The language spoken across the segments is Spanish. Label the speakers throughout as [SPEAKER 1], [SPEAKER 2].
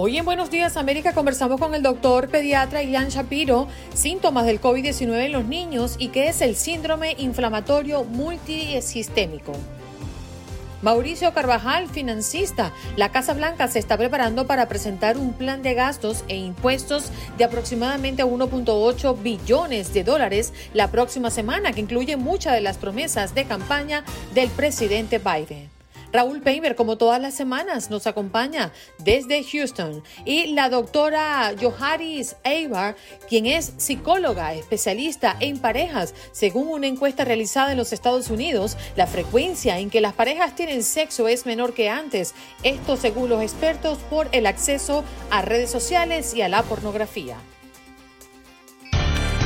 [SPEAKER 1] Hoy en Buenos Días América conversamos con el doctor pediatra Ian Shapiro, síntomas del COVID-19 en los niños y qué es el síndrome inflamatorio multisistémico. Mauricio Carvajal, financista. La Casa Blanca se está preparando para presentar un plan de gastos e impuestos de aproximadamente 1.8 billones de dólares la próxima semana, que incluye muchas de las promesas de campaña del presidente Biden. Raúl Peimer, como todas las semanas, nos acompaña desde Houston. Y la doctora Joharis Eibar, quien es psicóloga especialista en parejas. Según una encuesta realizada en los Estados Unidos, la frecuencia en que las parejas tienen sexo es menor que antes. Esto según los expertos por el acceso a redes sociales y a la pornografía.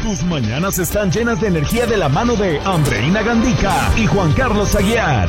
[SPEAKER 2] Tus mañanas están llenas de energía de la mano de Andreina Gandica y Juan Carlos Aguiar.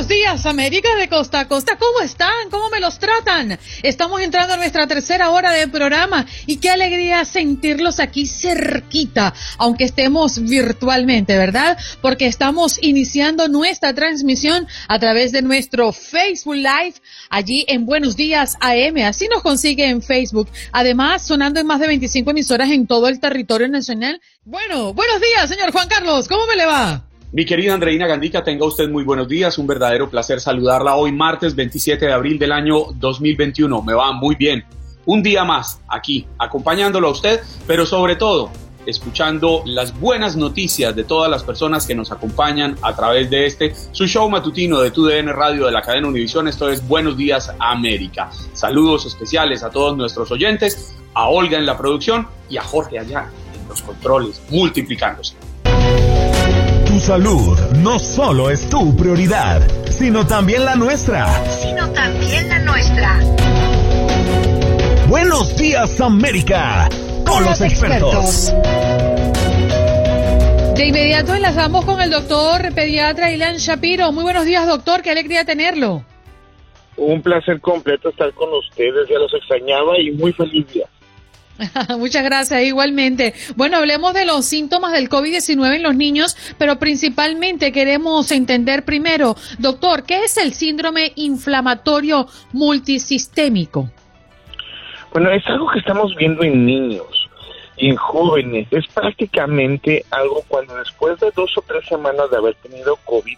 [SPEAKER 1] buenos días, América de Costa a Costa. ¿Cómo están? ¿Cómo me los tratan? Estamos entrando a nuestra tercera hora de programa y qué alegría sentirlos aquí cerquita, aunque estemos virtualmente, ¿verdad? Porque estamos iniciando nuestra transmisión a través de nuestro Facebook Live allí en Buenos Días AM. Así nos consigue en Facebook. Además, sonando en más de 25 emisoras en todo el territorio nacional. Bueno, buenos días, señor Juan Carlos. ¿Cómo me le va?
[SPEAKER 3] Mi querida Andreina Gandica, tenga usted muy buenos días, un verdadero placer saludarla hoy martes 27 de abril del año 2021. Me va muy bien. Un día más aquí, acompañándolo a usted, pero sobre todo escuchando las buenas noticias de todas las personas que nos acompañan a través de este, su show matutino de TUDN Radio de la cadena Univisión. Esto es Buenos Días América. Saludos especiales a todos nuestros oyentes, a Olga en la producción y a Jorge allá en los controles, multiplicándose.
[SPEAKER 2] Tu salud no solo es tu prioridad, sino también la nuestra.
[SPEAKER 4] Sino también la nuestra.
[SPEAKER 2] Buenos días América, con, los, expertos.
[SPEAKER 1] De inmediato enlazamos con el doctor pediatra Ilan Shapiro. Muy buenos días, doctor. Qué alegría tenerlo.
[SPEAKER 5] Un placer completo estar con ustedes. Ya los extrañaba y muy feliz día.
[SPEAKER 1] Muchas gracias, igualmente. Bueno, hablemos de los síntomas del COVID-19 en los niños, pero principalmente queremos entender primero, doctor, ¿qué es el síndrome inflamatorio multisistémico?
[SPEAKER 5] Bueno, es algo que estamos viendo en niños y en jóvenes. Es prácticamente algo cuando después de dos o tres semanas de haber tenido COVID,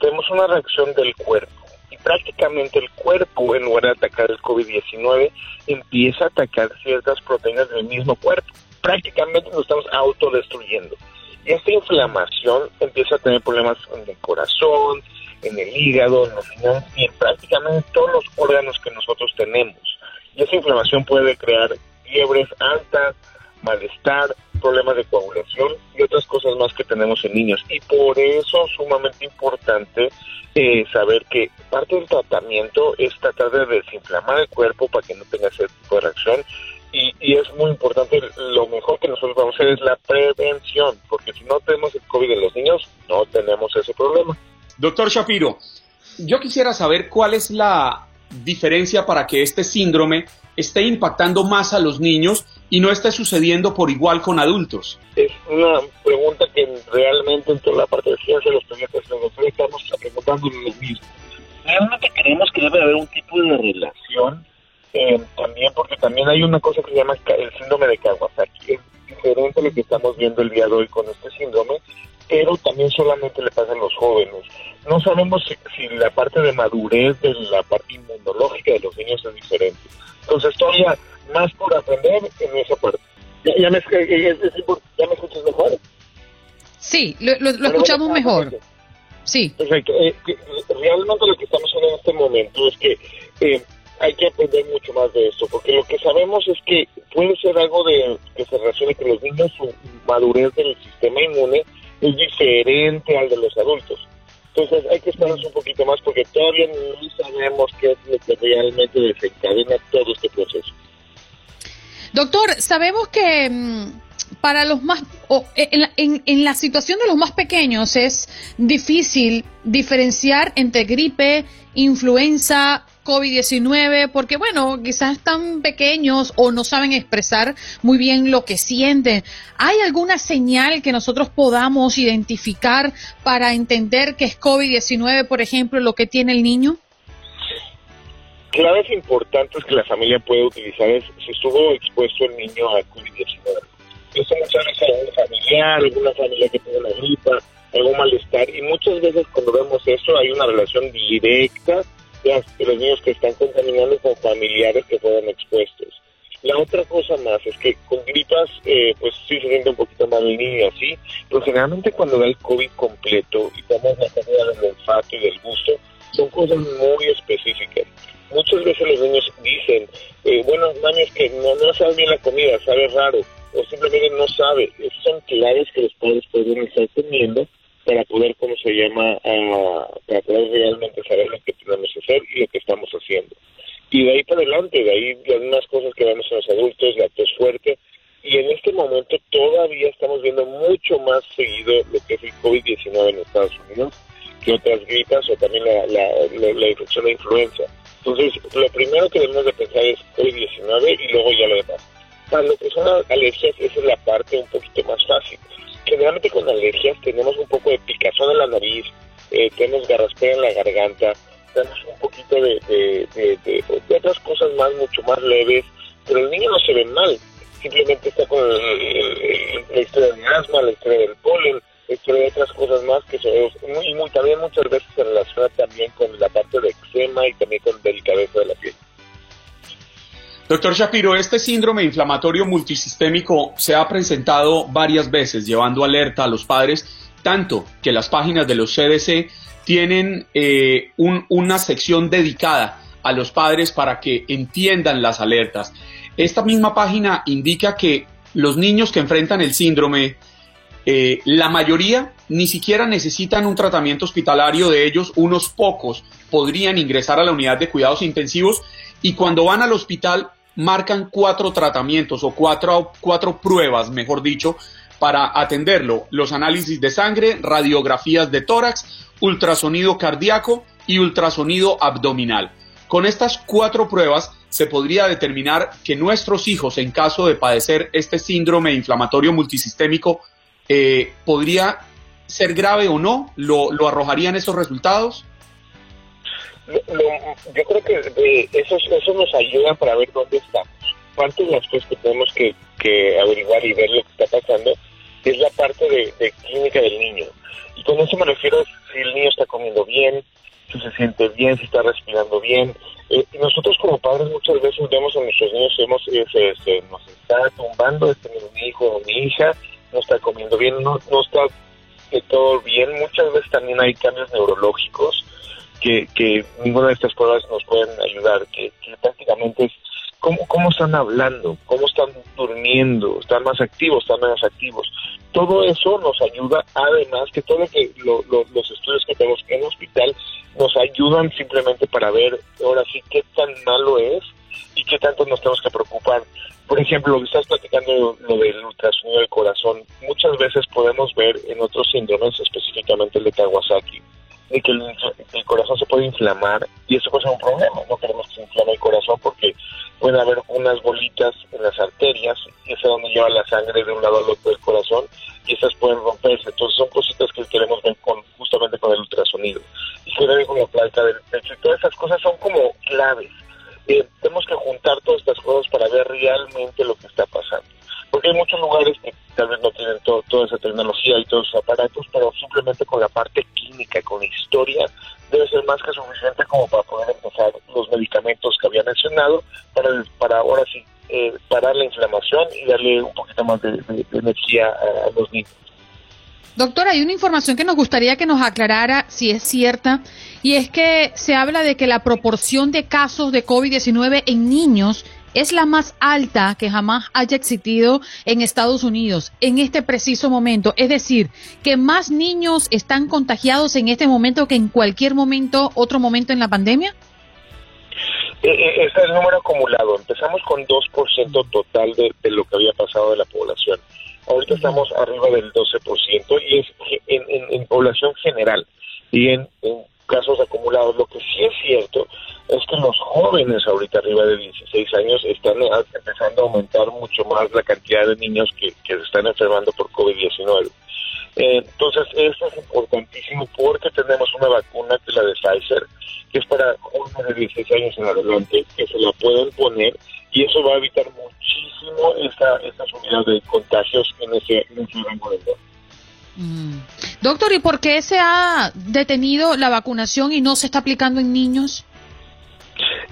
[SPEAKER 5] tenemos una reacción del cuerpo prácticamente el cuerpo, en lugar de atacar el COVID-19, empieza a atacar ciertas proteínas del mismo cuerpo. Prácticamente nos estamos autodestruyendo. Y esta inflamación empieza a tener problemas en el corazón, en el hígado, en los riñones y en prácticamente todos los órganos que nosotros tenemos. Y esa inflamación puede crear fiebres altas, malestar, problemas de coagulación y otras cosas más que tenemos en niños. Y por eso es sumamente importante eh, saber que parte del tratamiento es tratar de desinflamar el cuerpo para que no tenga ese tipo de reacción. Y es muy importante, lo mejor que nosotros vamos a hacer es la prevención, porque si no tenemos el COVID en los niños, no tenemos ese problema.
[SPEAKER 3] Doctor Shapiro, yo quisiera saber cuál es la diferencia para que este síndrome esté impactando más a los niños y no esté sucediendo por igual con adultos?
[SPEAKER 5] Es una pregunta que realmente en toda la parte de ciencia los los doctores estamos preguntando lo mismo. Realmente creemos que debe haber un tipo de relación eh, también porque también hay una cosa que se llama el síndrome de Kawasaki. Es diferente a lo que estamos viendo el día de hoy con este síndrome, pero también solamente le pasa a los jóvenes. No sabemos si, la parte de madurez de la parte inmunológica de los niños es diferente. Entonces todavía más por aprender en esa parte. ¿Ya, me, escuchas mejor?
[SPEAKER 6] Sí, lo, escuchamos mejor. Sí.
[SPEAKER 5] Perfecto. Eh, realmente lo que estamos haciendo en este momento es que eh, hay que aprender mucho más de esto, porque lo que sabemos es que puede ser algo de que se relacione con los niños, su madurez del sistema inmune es diferente al de los adultos. Entonces hay que esperarnos un poquito más porque todavía no sabemos qué es lo que realmente desencadena todo este proceso.
[SPEAKER 6] Doctor, sabemos que mm, para los más, en, en, la situación de los más pequeños es difícil diferenciar entre gripe, influenza, COVID-19, porque bueno, quizás están pequeños o no saben expresar muy bien lo que sienten. ¿Hay alguna señal que nosotros podamos identificar para entender que es COVID-19, por ejemplo, lo que tiene el niño?
[SPEAKER 5] Claves importantes que la familia puede utilizar es si estuvo expuesto el niño a COVID-19. Eso muchas veces a un familiar, alguna familia que tiene la gripa, algún malestar, y muchas veces cuando vemos eso hay una relación directa de los niños que están contaminando con familiares que fueron expuestos. La otra cosa más es que con gripas, eh, pues sí se siente un poquito mal el niño así, pero generalmente cuando da el COVID completo y tomas la pérdida del olfato y del gusto, son cosas muy específicas. Muchas veces los niños dicen, eh, bueno, mami, es que no, no sabe bien la comida, sabe raro, o simplemente no sabe. Esas son claves que los padres pueden estar teniendo para poder, ¿cómo se llama?, para poder realmente saber lo que tenemos que hacer y lo que estamos haciendo. Y de ahí para adelante, de ahí algunas cosas que vemos en los adultos, la tos fuerte, y en este momento todavía estamos viendo mucho más seguido lo que es el COVID-19 en Estados Unidos que otras gripas o también la, la, la, infección de influenza. Entonces, lo primero que debemos de pensar es COVID-19 y luego ya lo demás. Para lo que son alergias, esa es la parte un poquito más fácil generalmente con alergias tenemos un poco de picazón en la nariz, eh, tenemos garraspera en la garganta, tenemos un poquito de, otras cosas más, mucho más leves, pero el niño no se ve mal, simplemente está con la historia de asma, la historia del polen, historia de otras cosas más que se también muchas veces se relaciona también con la parte de eczema y también con delicadeza de la piel.
[SPEAKER 3] Doctor Shapiro, este síndrome inflamatorio multisistémico se ha presentado varias veces, llevando alerta a los padres, tanto que las páginas de los CDC tienen eh, una sección dedicada a los padres para que entiendan las alertas. Esta misma página indica que los niños que enfrentan el síndrome, eh, la mayoría ni siquiera necesitan un tratamiento hospitalario, de ellos unos pocos podrían ingresar a la unidad de cuidados intensivos y cuando van al hospital marcan cuatro tratamientos o cuatro, cuatro pruebas, mejor dicho, para atenderlo. Los análisis de sangre, radiografías de tórax, ultrasonido cardíaco y ultrasonido abdominal. Con estas cuatro pruebas se podría determinar que nuestros hijos, en caso de padecer este síndrome inflamatorio multisistémico, eh, podría ser grave o no. ¿Lo, lo arrojarían esos resultados?
[SPEAKER 5] yo creo que eh, eso, eso nos ayuda para ver dónde estamos. Parte de las cosas que tenemos que, averiguar y ver lo que está pasando es la parte de, clínica del niño. Y con eso me refiero si el niño está comiendo bien, si se siente bien, si está respirando bien. Eh, nosotros como padres muchas veces vemos a nuestros niños, hemos, eh, se, nos está tumbando, este mi hijo o mi hija, no está comiendo bien, no, no está todo bien. Muchas veces también hay cambios neurológicos que, que ninguna de estas pruebas nos pueden ayudar, que, prácticamente es cómo, cómo están hablando, cómo están durmiendo, están más activos, están menos activos. Todo eso nos ayuda, además que todo que los estudios que tenemos en hospital nos ayudan simplemente para ver ahora sí qué tan malo es y qué tanto nos tenemos que preocupar. Por ejemplo, estás platicando, lo del ultrasonido del corazón, muchas veces podemos ver en otros síndromes, específicamente el de Kawasaki, de que el, corazón se puede inflamar y eso puede ser un problema. No queremos que se inflame el corazón porque puede haber unas bolitas en las arterias y es donde lleva la sangre de un lado al otro del corazón y esas pueden romperse. Entonces son cositas que queremos ver con, justamente con el ultrasonido. Y se con la placa del pecho y todas esas cosas son como claves. Eh, tenemos que juntar todas estas cosas para ver realmente lo que está pasando. Porque hay muchos lugares que tal vez no tienen toda esa tecnología y todos esos aparatos, pero simplemente con la parte clínica, con la historia, debe ser más que suficiente como para poder empezar los medicamentos que había mencionado para, para ahora sí eh, parar la inflamación y darle un poquito más de, energía a, los niños.
[SPEAKER 1] Doctor, hay una información que nos gustaría que nos aclarara si es cierta, y es que se habla de que la proporción de casos de COVID-19 en niños es la más alta que jamás haya existido en Estados Unidos en este preciso momento. Es decir, que más niños están contagiados en este momento que en cualquier momento, otro momento en la pandemia.
[SPEAKER 5] Este es el número acumulado. Empezamos con 2% total de, lo que había pasado de la población. Ahorita estamos arriba del 12% y es en, población general y en, casos acumulados. Lo que sí es cierto es que los jóvenes ahorita arriba de 16 años están eh, empezando a aumentar mucho más la cantidad de niños que, se están enfermando por COVID-19. entonces, esto es importantísimo porque tenemos una vacuna que es la de Pfizer, que es para jóvenes de 16 años en adelante, que se la pueden poner y eso va a evitar muchísimo esta, esta subida de contagios en ese, en ese rango de edad.
[SPEAKER 1] Mm. Doctor, ¿y por qué se ha detenido la vacunación y no se está aplicando en niños?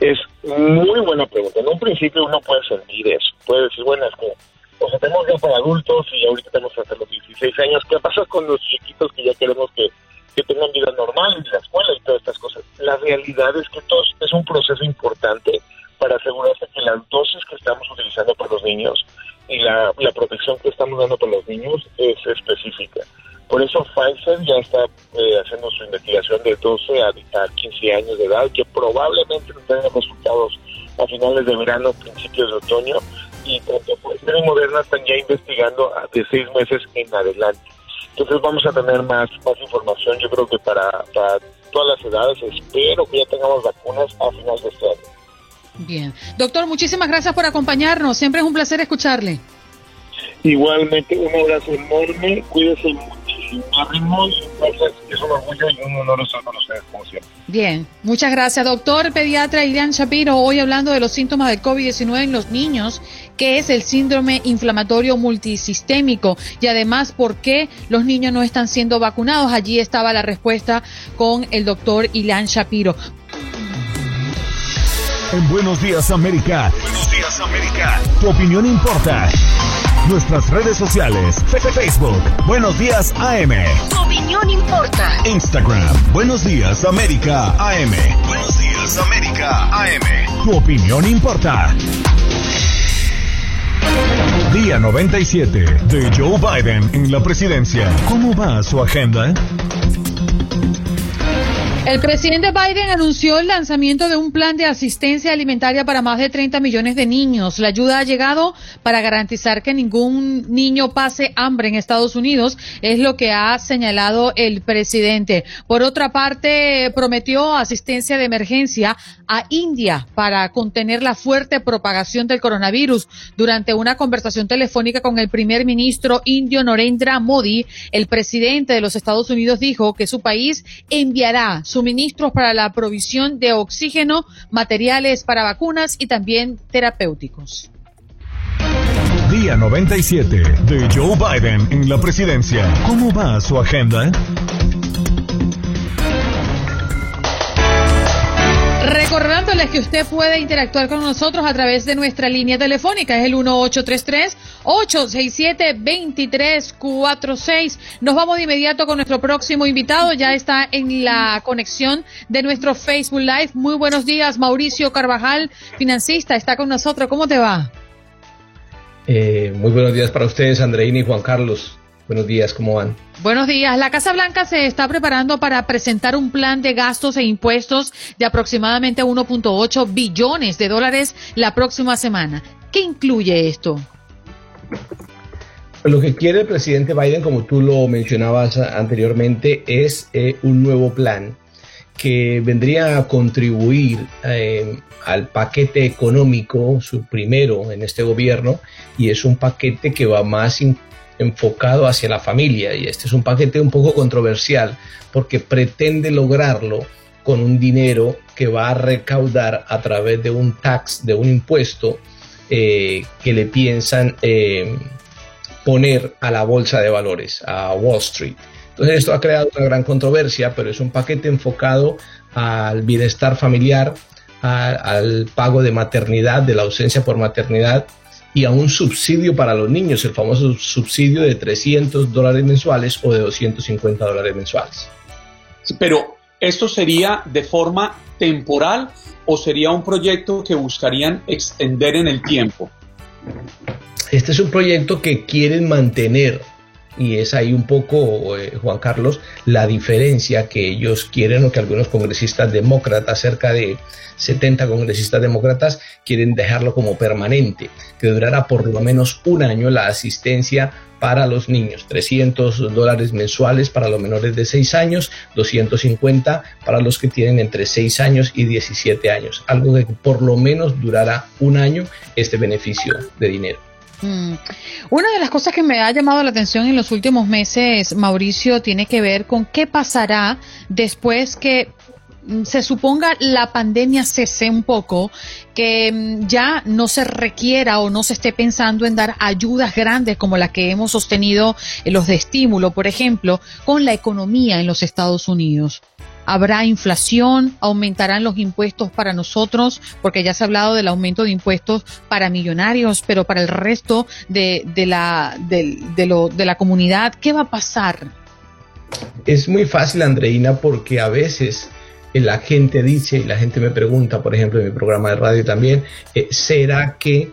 [SPEAKER 5] Es muy buena pregunta. En un principio uno puede sentir eso. Puede decir, bueno, es que o sea, tenemos ya para adultos y ahorita tenemos hasta los 16 años. ¿Qué pasa con los chiquitos que ya queremos que que tengan vida normal en la escuela y todas estas cosas. La realidad es que esto es un proceso importante para asegurarse que las dosis que estamos utilizando para los niños y la, protección que estamos dando para los niños es específica. Por eso Pfizer ya está eh, haciendo su investigación de 12 a, 15 años de edad, que probablemente tenga resultados a finales de verano, principios de otoño, y tanto Pfizer y Moderna están ya investigando de 6 meses en adelante. Entonces vamos a tener más, más información, yo creo que para, todas las edades. Espero que ya tengamos vacunas a final de este año.
[SPEAKER 1] Bien. Doctor, muchísimas gracias por acompañarnos. Siempre es un placer escucharle.
[SPEAKER 5] Igualmente, un abrazo enorme. Cuídese muchísimo. Es un orgullo y un honor estar con ustedes, como siempre.
[SPEAKER 1] Bien, muchas gracias, doctor pediatra Ilian Shapiro. Hoy hablando de los síntomas del COVID-19 en los niños, que es el síndrome inflamatorio multisistémico y además por qué los niños no están siendo vacunados. Allí estaba la respuesta con el doctor Ilian Shapiro.
[SPEAKER 2] En Buenos Días América. Buenos Días América. Tu opinión importa. Nuestras redes sociales. Facebook. Buenos Días AM.
[SPEAKER 4] Tu opinión importa.
[SPEAKER 2] Instagram. Buenos Días América AM. Buenos Días América AM. Tu opinión importa. Día 97 de Joe Biden en la presidencia. ¿Cómo va su agenda?
[SPEAKER 1] El presidente Biden anunció el lanzamiento de un plan de asistencia alimentaria para más de 30 millones de niños. La ayuda ha llegado para garantizar que ningún niño pase hambre en Estados Unidos, es lo que ha señalado el presidente. Por otra parte, prometió asistencia de emergencia a India para contener la fuerte propagación del coronavirus. Durante una conversación telefónica con el primer ministro indio Narendra Modi, el presidente de los Estados Unidos dijo que su país enviará suministros para la provisión de oxígeno, materiales para vacunas y también terapéuticos.
[SPEAKER 2] Día 97 de Joe Biden en la presidencia. ¿Cómo va su agenda?
[SPEAKER 1] Recordándoles que usted puede interactuar con nosotros a través de nuestra línea telefónica, es el 1833-867-2346. Nos vamos de inmediato con nuestro próximo invitado, ya está en la conexión de nuestro Facebook Live. Muy buenos días, Mauricio Carvajal, financista, está con nosotros. ¿Cómo te va?
[SPEAKER 7] Eh, muy buenos días para ustedes, Andreina y Juan Carlos. Buenos días, ¿cómo van?
[SPEAKER 1] Buenos días. La Casa Blanca se está preparando para presentar un plan de gastos e impuestos de aproximadamente 1.8 billones de dólares la próxima semana. ¿Qué incluye esto?
[SPEAKER 7] Lo que quiere el presidente Biden, como tú lo mencionabas anteriormente, es eh, un nuevo plan que vendría a contribuir eh, al paquete económico, su primero en este gobierno, y es un paquete que va más enfocado hacia la familia y este es un paquete un poco controversial porque pretende lograrlo con un dinero que va a recaudar a través de un tax, de un impuesto eh, que le piensan eh, poner a la bolsa de valores, a Wall Street. Entonces esto ha creado una gran controversia, pero es un paquete enfocado al bienestar familiar, al pago de maternidad, de la ausencia por maternidad y a un subsidio para los niños, el famoso subsidio de 300 dólares mensuales o de 250 dólares mensuales.
[SPEAKER 3] pero esto sería de forma temporal o sería un proyecto que buscarían extender en el tiempo?
[SPEAKER 7] Este es un proyecto que quieren mantener y es ahí un poco, eh, Juan Carlos, la diferencia que ellos quieren o que algunos congresistas demócratas, cerca de 70 congresistas demócratas, quieren dejarlo como permanente, que durará por lo menos un año la asistencia para los niños, 300 dólares mensuales para los menores de 6 años, 250 para los que tienen entre 6 años y 17 años, algo que por lo menos durará un año este beneficio de dinero.
[SPEAKER 6] Mm. Una de las cosas que me ha llamado la atención en los últimos meses, Mauricio, tiene que ver con qué pasará después que mm, se suponga la pandemia cese un poco, que mm, ya no se requiera o no se esté pensando en dar ayudas grandes como las que hemos sostenido en los de estímulo, por ejemplo, con la economía en los Estados Unidos habrá inflación, aumentarán los impuestos para nosotros, porque ya se ha hablado del aumento de impuestos para millonarios, pero para el resto de, la, de, la comunidad, ¿qué va a pasar?
[SPEAKER 7] Es muy fácil, Andreina, porque a veces la gente dice, y la gente me pregunta, por ejemplo, en mi programa de radio también, eh, ¿será que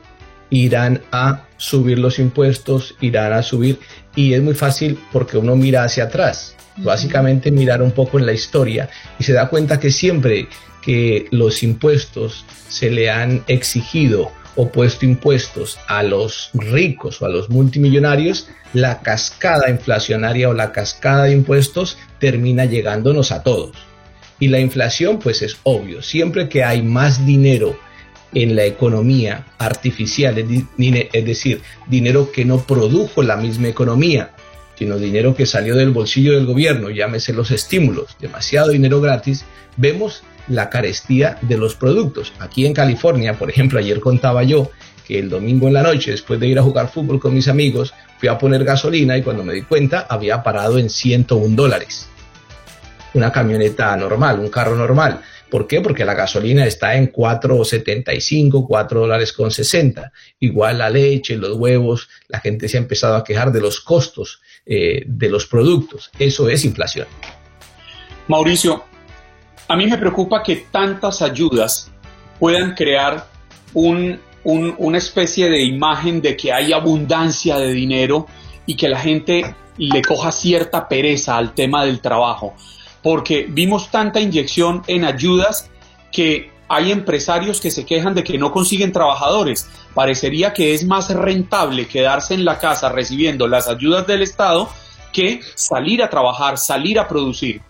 [SPEAKER 7] irán a subir los impuestos, irán a subir? Y es muy fácil porque uno mira hacia atrás. Básicamente mirar un poco en la historia y se da cuenta que siempre que los impuestos se le han exigido o puesto impuestos a los ricos o a los multimillonarios, la cascada inflacionaria o la cascada de impuestos termina llegándonos a todos. Y la inflación, pues es obvio, siempre que hay más dinero en la economía artificial, es decir, dinero que no produjo la misma economía, sino dinero que salió del bolsillo del gobierno, llámese los estímulos, demasiado dinero gratis, vemos la carestía de los productos. Aquí en California, por ejemplo, ayer contaba yo que el domingo en la noche, después de ir a jugar fútbol con mis amigos, fui a poner gasolina y cuando me di cuenta había parado en 101 dólares. Una camioneta normal, un carro normal. ¿Por qué? Porque la gasolina está en 4.75, 4 dólares con 60. Igual la leche, los huevos, la gente se ha empezado a quejar de los costos eh, de los productos. Eso es inflación.
[SPEAKER 3] Mauricio, a mí me preocupa que tantas ayudas puedan crear una especie de imagen de que hay abundancia de dinero y que la gente le coja cierta pereza al tema del trabajo, porque vimos tanta inyección en ayudas que hay empresarios que se quejan de que no consiguen trabajadores. Parecería que es más rentable quedarse en la casa recibiendo las ayudas del Estado que salir a trabajar, salir a producir.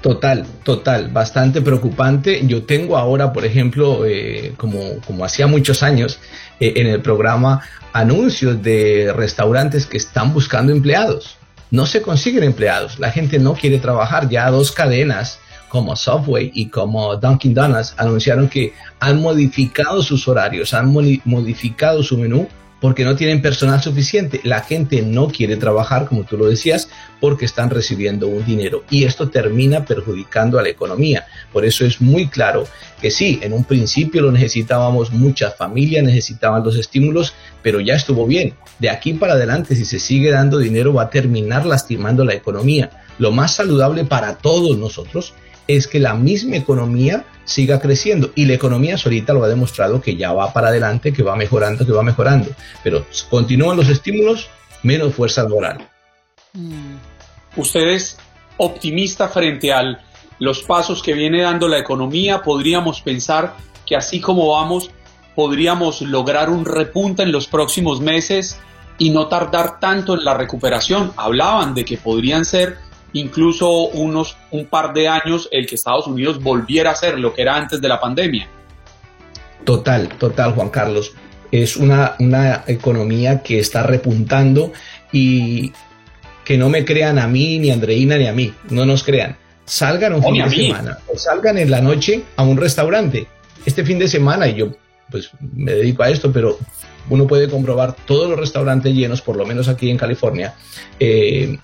[SPEAKER 7] Total, total, bastante preocupante. Yo tengo ahora, por ejemplo, eh, como, como hacía muchos años, eh, en el programa anuncios de restaurantes que están buscando empleados. No se consiguen empleados, la gente no quiere trabajar. Ya dos cadenas como Subway y como Dunkin' Donuts anunciaron que han modificado sus horarios, han modificado su menú porque no tienen personal suficiente. La gente no quiere trabajar, como tú lo decías, porque están recibiendo un dinero y esto termina perjudicando a la economía. Por eso es muy claro que sí, en un principio lo necesitábamos, muchas familias necesitaban los estímulos, pero ya estuvo bien. De aquí para adelante, si se sigue dando dinero, va a terminar lastimando la economía. Lo más saludable para todos nosotros es que la misma economía siga creciendo y la economía solita lo ha demostrado que ya va para adelante, que va mejorando, que va mejorando. Pero continúan los estímulos, menos fuerza laboral.
[SPEAKER 3] Mm. ¿Usted es optimista frente a los pasos que viene dando la economía? ¿Podríamos pensar que así como vamos, podríamos lograr un repunte en los próximos meses y no tardar tanto en la recuperación? Hablaban de que podrían ser incluso unos un par de años el que Estados Unidos volviera a ser lo que era antes de la pandemia.
[SPEAKER 7] Total, total, Juan Carlos. Es una, una economía que está repuntando y que no me crean a mí, ni a Andreina, ni a mí. No nos crean. salgan un fin de semana o salgan en la noche a un restaurante. Este fin de semana, y yo pues me dedico a esto, pero uno puede comprobar todos los restaurantes llenos, por lo menos aquí en California, eh,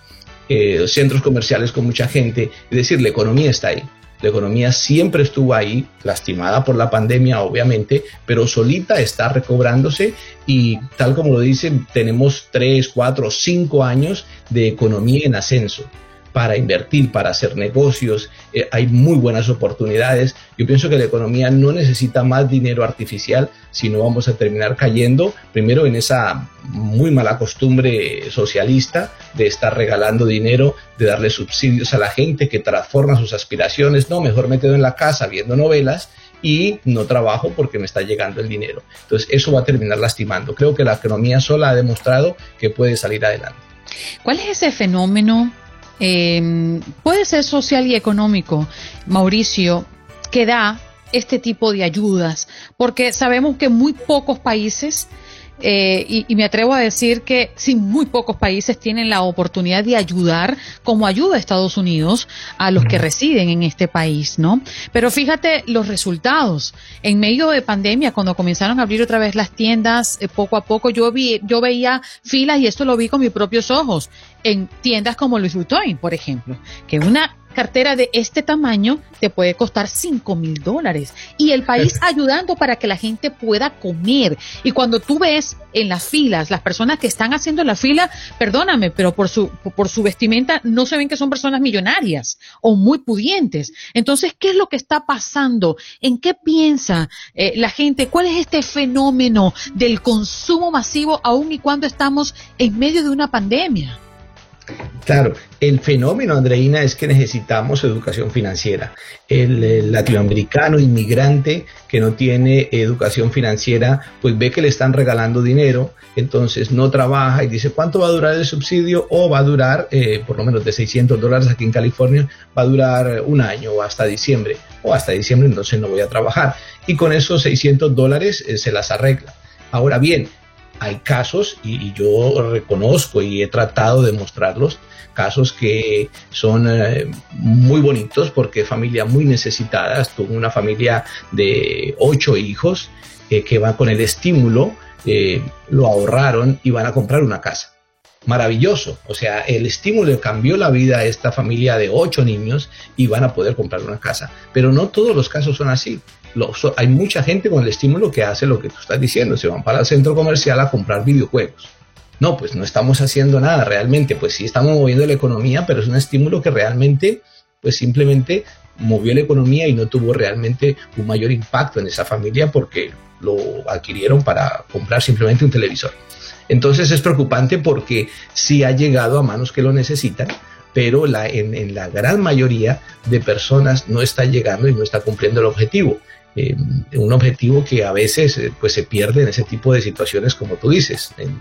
[SPEAKER 7] eh, centros comerciales con mucha gente, es decir, la economía está ahí. La economía siempre estuvo ahí, lastimada por la pandemia, obviamente, pero solita está recobrándose y tal como lo dicen, tenemos tres, cuatro, cinco años de economía en ascenso para invertir, para hacer negocios, eh, hay muy buenas oportunidades. Yo pienso que la economía no necesita más dinero artificial, sino vamos a terminar cayendo primero en esa muy mala costumbre socialista de estar regalando dinero, de darle subsidios a la gente que transforma sus aspiraciones, no, mejor me quedo en la casa viendo novelas y no trabajo porque me está llegando el dinero. Entonces eso va a terminar lastimando. Creo que la economía sola ha demostrado que puede salir adelante.
[SPEAKER 1] ¿Cuál es ese fenómeno eh, puede ser social y económico, Mauricio, que da este tipo de ayudas, porque sabemos que muy pocos países eh, y, me atrevo a decir que sí, muy pocos países tienen la oportunidad de ayudar como ayuda a Estados Unidos a los que residen en este país, ¿no? Pero fíjate los resultados. En medio de pandemia, cuando comenzaron a abrir otra vez las tiendas, eh, poco a poco yo vi, yo veía filas y esto lo vi con mis propios ojos en tiendas como Louis Vuitton, por ejemplo, que una cartera de este tamaño te puede costar 5 mil dólares. Y el país ayudando para que la gente pueda comer. Y cuando tú ves en las filas, las personas que están haciendo la fila, perdóname, pero por su, por su vestimenta no se ven que son personas millonarias o muy pudientes. Entonces, ¿qué es lo que está pasando? ¿En qué piensa eh, la gente? ¿Cuál es este fenómeno del consumo masivo aun y cuando estamos en medio de una pandemia?
[SPEAKER 7] Claro, el fenómeno, Andreina, es que necesitamos educación financiera. El, latinoamericano inmigrante que no tiene educación financiera, pues ve que le están regalando dinero, entonces no trabaja y dice, ¿cuánto va a durar el subsidio? O va a durar, eh, por lo menos de 600 dólares aquí en California, va a durar un año o hasta diciembre. O hasta diciembre, entonces no voy a trabajar. Y con esos 600 dólares eh, se las arregla. Ahora bien, hay casos, y, yo reconozco y he tratado de mostrarlos, casos que son eh, muy bonitos porque familias muy necesitadas, tuvo una familia de ocho hijos eh, que va con el estímulo, eh, lo ahorraron y van a comprar una casa. Maravilloso, o sea, el estímulo cambió la vida a esta familia de ocho niños y van a poder comprar una casa. Pero no todos los casos son así hay mucha gente con el estímulo que hace lo que tú estás diciendo, se van para el centro comercial a comprar videojuegos. No, pues no estamos haciendo nada realmente, pues sí estamos moviendo la economía, pero es un estímulo que realmente, pues simplemente movió la economía y no tuvo realmente un mayor impacto en esa familia porque lo adquirieron para comprar simplemente un televisor. Entonces es preocupante porque sí ha llegado a manos que lo necesitan, pero la, en, en, la gran mayoría de personas no está llegando y no está cumpliendo el objetivo. Eh, un objetivo que a veces eh, pues se pierde en ese tipo de situaciones como tú dices, en,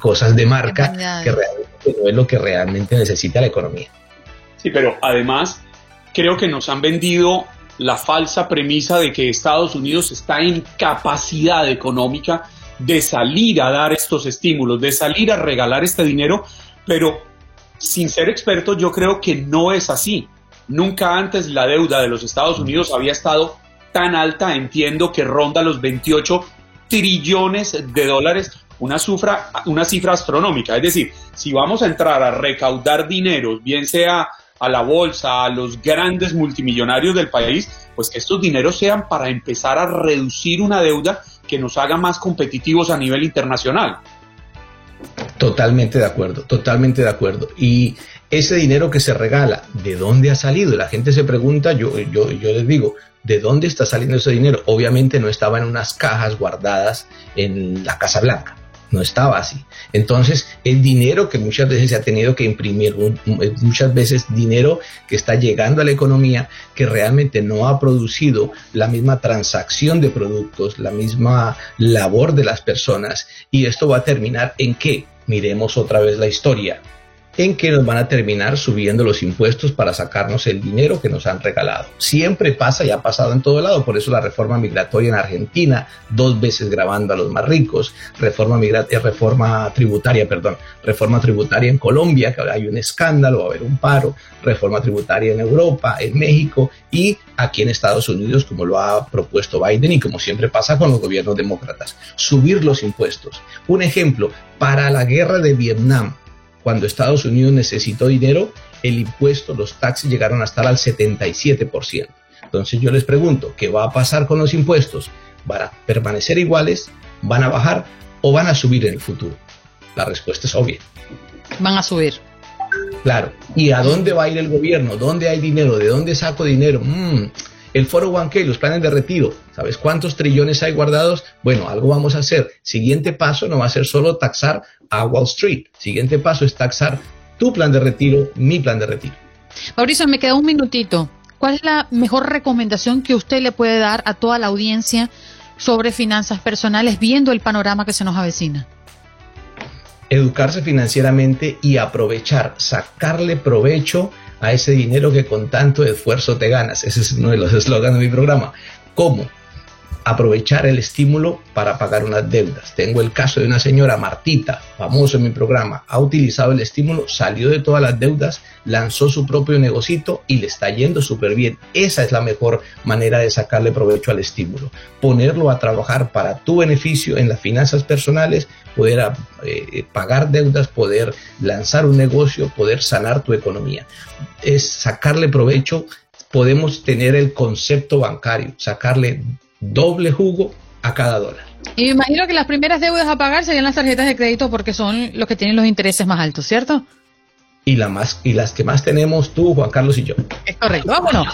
[SPEAKER 7] cosas de marca que realmente no es lo que realmente necesita la economía.
[SPEAKER 3] Sí, pero además creo que nos han vendido la falsa premisa de que Estados Unidos está en capacidad económica de salir a dar estos estímulos, de salir a regalar este dinero, pero sin ser experto yo creo que no es así. Nunca antes la deuda de los Estados Unidos había estado tan alta, entiendo que ronda los 28 trillones de dólares, una cifra, una cifra astronómica. Es decir, si vamos a entrar a recaudar dinero, bien sea a la bolsa, a los grandes multimillonarios del país, pues que estos dineros sean para empezar a reducir una deuda que nos haga más competitivos a nivel internacional.
[SPEAKER 7] Totalmente de acuerdo, totalmente de acuerdo. Y ese dinero que se regala, ¿de dónde ha salido? la gente se pregunta, yo, yo, yo les digo, ¿de dónde está saliendo ese dinero? Obviamente no estaba en unas cajas guardadas en la Casa Blanca. No estaba así. Entonces, el dinero que muchas veces se ha tenido que imprimir, muchas veces dinero que está llegando a la economía, que realmente no ha producido la misma transacción de productos, la misma labor de las personas. Y esto va a terminar en qué? Miremos otra vez la historia en que nos van a terminar subiendo los impuestos para sacarnos el dinero que nos han regalado. Siempre pasa y ha pasado en todo lado, por eso la reforma migratoria en Argentina, dos veces grabando a los más ricos, reforma, eh, reforma tributaria, perdón, reforma tributaria en Colombia, que hay un escándalo, va a haber un paro, reforma tributaria en Europa, en México y aquí en Estados Unidos, como lo ha propuesto Biden y como siempre pasa con los gobiernos demócratas, subir los impuestos. Un ejemplo, para la guerra de Vietnam, cuando Estados Unidos necesitó dinero, el impuesto, los taxis llegaron a estar al 77%. Entonces yo les pregunto, ¿qué va a pasar con los impuestos? ¿Van a permanecer iguales? ¿Van a bajar o van a subir en el futuro? La respuesta es obvia.
[SPEAKER 1] Van a subir.
[SPEAKER 7] Claro. ¿Y a dónde va a ir el gobierno? ¿Dónde hay dinero? ¿De dónde saco dinero? Mm, el foro 1K, los planes de retiro. ¿Sabes cuántos trillones hay guardados? Bueno, algo vamos a hacer. Siguiente paso no va a ser solo taxar a Wall Street. Siguiente paso es taxar tu plan de retiro, mi plan de retiro.
[SPEAKER 1] Mauricio, me queda un minutito. ¿Cuál es la mejor recomendación que usted le puede dar a toda la audiencia sobre finanzas personales viendo el panorama que se nos avecina?
[SPEAKER 7] Educarse financieramente y aprovechar, sacarle provecho a ese dinero que con tanto esfuerzo te ganas. Ese es uno de los eslogans de mi programa. ¿Cómo? Aprovechar el estímulo para pagar unas deudas. Tengo el caso de una señora, Martita, famoso en mi programa, ha utilizado el estímulo, salió de todas las deudas, lanzó su propio negocito y le está yendo súper bien. Esa es la mejor manera de sacarle provecho al estímulo. Ponerlo a trabajar para tu beneficio en las finanzas personales, poder eh, pagar deudas, poder lanzar un negocio, poder sanar tu economía. Es sacarle provecho podemos tener el concepto bancario, sacarle doble jugo a cada dólar.
[SPEAKER 1] Y me imagino que las primeras deudas a pagar serían las tarjetas de crédito porque son los que tienen los intereses más altos, ¿cierto?
[SPEAKER 7] Y, la más, y las que más tenemos tú, Juan Carlos y yo.
[SPEAKER 1] Es correcto, vámonos.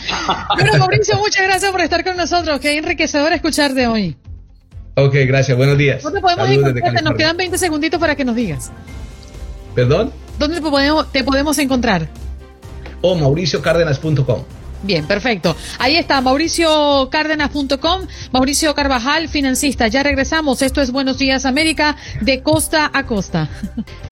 [SPEAKER 1] Bueno, Mauricio, muchas gracias por estar con nosotros. Qué enriquecedor escucharte hoy.
[SPEAKER 7] Ok, gracias. Buenos días.
[SPEAKER 1] ¿Dónde podemos encontrarte? Nos quedan 20 segunditos para que nos digas.
[SPEAKER 7] ¿Perdón?
[SPEAKER 1] ¿Dónde te podemos, te podemos encontrar?
[SPEAKER 7] O mauriciocárdenas.com.
[SPEAKER 1] Bien, perfecto. Ahí está, mauriciocárdenas.com, Mauricio Carvajal, financista. Ya regresamos. Esto es Buenos Días América, de costa a costa.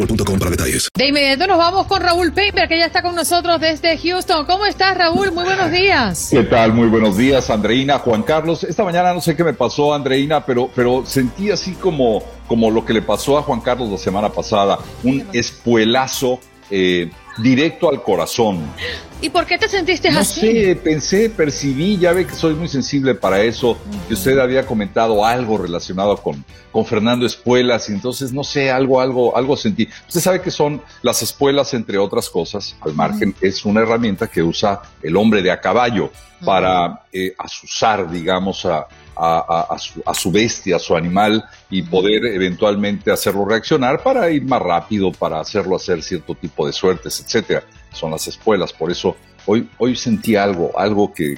[SPEAKER 8] boostmobile detalles.
[SPEAKER 1] De inmediato nos vamos con Raúl Paper, que ya está con nosotros desde Houston. ¿Cómo estás, Raúl? Muy buenos días.
[SPEAKER 9] ¿Qué tal? Muy buenos días, Andreina, Juan Carlos. Esta mañana no sé qué me pasó, Andreina, pero, pero sentí así como, como lo que le pasó a Juan Carlos la semana pasada, un espuelazo eh, directo al corazón.
[SPEAKER 1] ¿Y por qué te sentiste
[SPEAKER 9] no
[SPEAKER 1] así?
[SPEAKER 9] sé, pensé, percibí, ya ve que soy muy sensible para eso, que usted había comentado algo relacionado con, con Fernando Espuelas, y entonces, no sé, algo, algo, algo sentí. Usted sabe que son las espuelas, entre otras cosas, al margen, es una herramienta que usa el hombre de a caballo para eh, asusar, digamos, a, a, su, a, su, bestia, a su animal, y poder eventualmente hacerlo reaccionar para ir más rápido, para hacerlo hacer cierto tipo de suertes, etcétera. Son las espuelas. Por eso hoy, hoy sentí algo, algo que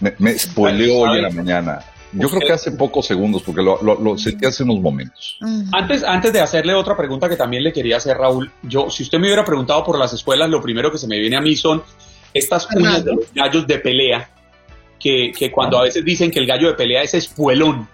[SPEAKER 9] me, me spoileó hoy en la mañana. Yo creo que hace pocos segundos, porque lo, lo, lo, sentí hace unos momentos.
[SPEAKER 3] Antes, antes de hacerle otra pregunta que también le quería hacer, Raúl, yo, si usted me hubiera preguntado por las espuelas, lo primero que se me viene a mí son estas uñas de los gallos de pelea que, que, cuando a veces dicen que el gallo de pelea es espuelón,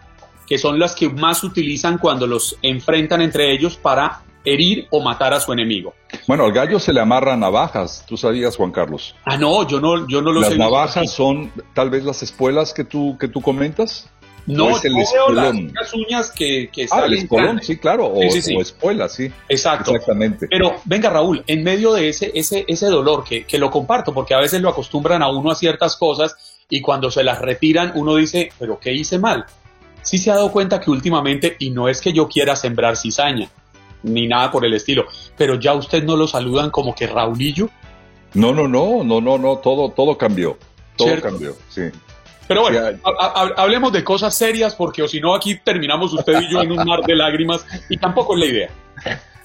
[SPEAKER 3] que son las que más utilizan cuando los enfrentan entre ellos para herir o matar a su enemigo.
[SPEAKER 9] Bueno, al gallo se le amarran navajas, tú sabías, Juan Carlos.
[SPEAKER 3] Ah, no, yo no, yo no lo sé.
[SPEAKER 9] Las navajas son tal vez las espuelas que tú, que tú comentas.
[SPEAKER 3] No, es el espolón. Las, uñas que, que
[SPEAKER 9] ah, el espolón, sí, claro, o, sí, sí, o espuela, sí.
[SPEAKER 3] Exacto.
[SPEAKER 9] Exactamente.
[SPEAKER 3] Pero venga, Raúl, en medio de ese, ese, ese dolor que, que lo comparto, porque a veces lo acostumbran a uno a ciertas cosas y cuando se las retiran uno dice, pero ¿qué hice mal? Sí se ha dado cuenta que últimamente, y no es que yo quiera sembrar cizaña, ni nada por el estilo, pero ya usted no lo saludan como que Raulillo.
[SPEAKER 9] No, no, no, no, no, no, todo, todo cambió, todo ¿Cierto? cambió, sí.
[SPEAKER 3] Pero bueno, sí, hablemos de cosas serias porque o si no aquí terminamos usted y yo en un mar de lágrimas y tampoco es la idea.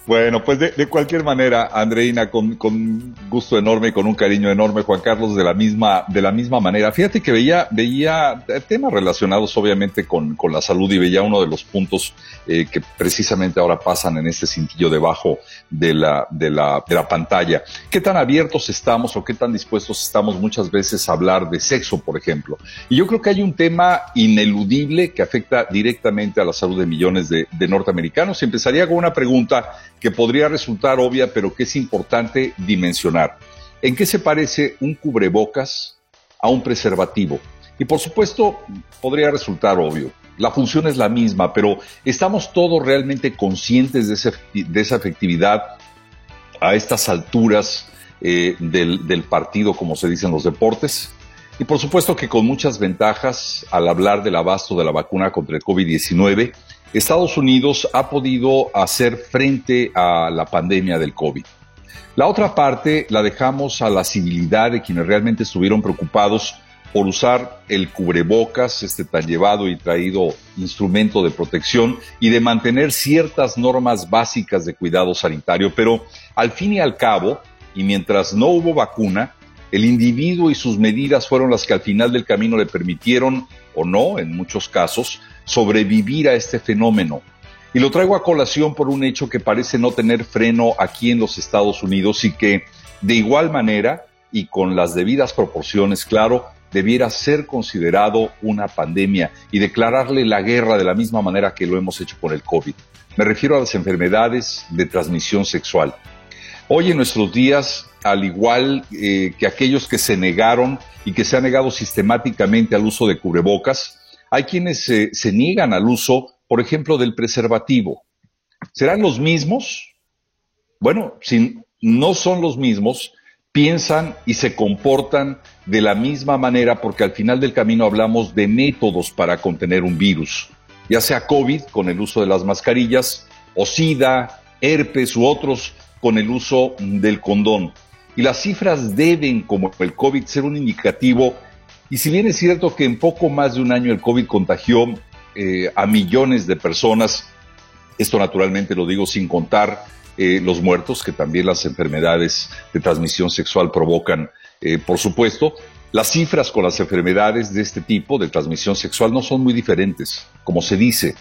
[SPEAKER 9] Bueno, pues de, cualquier manera, Andreina, con, con, gusto enorme y con un cariño enorme, Juan Carlos, de la misma, de la misma manera. Fíjate que veía, veía temas relacionados obviamente con, con la salud y veía uno de los puntos eh, que precisamente ahora pasan en este cintillo debajo de la, de la, de la pantalla. ¿Qué tan abiertos estamos o qué tan dispuestos estamos muchas veces a hablar de sexo, por ejemplo? Y yo creo que hay un tema ineludible que afecta directamente a la salud de millones de, de norteamericanos. Y empezaría con una pregunta que podría resultar obvia, pero que es importante dimensionar. ¿En qué se parece un cubrebocas a un preservativo? Y por supuesto, podría resultar obvio. La función es la misma, pero ¿estamos todos realmente conscientes de, esa efectividad a estas alturas eh, del, del partido, como se dice en los deportes? Y por supuesto que con muchas ventajas al hablar del abasto de la vacuna contra el COVID-19, Estados Unidos ha podido hacer frente a la pandemia del COVID. La otra parte la dejamos a la civilidad de quienes realmente estuvieron preocupados por usar el cubrebocas, este tan llevado y traído instrumento de protección, y de mantener ciertas normas básicas de cuidado sanitario. Pero al fin y al cabo, y mientras no hubo vacuna, el individuo y sus medidas fueron las que al final del camino le permitieron, o no, en muchos casos, sobrevivir a este fenómeno. Y lo traigo a colación por un hecho que parece no tener freno aquí en los Estados Unidos y que, de igual manera, y con las debidas proporciones, claro, debiera ser considerado una pandemia y declararle la guerra de la misma manera que lo hemos hecho con el COVID. Me refiero a las enfermedades de transmisión sexual. Hoy en nuestros días, al igual eh, que aquellos que se negaron y que se han negado sistemáticamente al uso de cubrebocas, hay quienes se, niegan al uso, por ejemplo, del preservativo. ¿Serán los mismos? Bueno, si no son los mismos, piensan y se comportan de la misma manera porque al final del camino hablamos de métodos para contener un virus, ya sea COVID con el uso de las mascarillas, o SIDA, herpes u otros con el uso del condón. Y las cifras deben, como el COVID, ser un indicativo y si bien es cierto que en poco más de un año el COVID contagió eh, a millones de personas, esto naturalmente lo digo sin contar eh, los muertos que también las enfermedades de transmisión sexual provocan, eh, por supuesto, las cifras con las enfermedades de este tipo de transmisión sexual no son muy diferentes. Como se dice,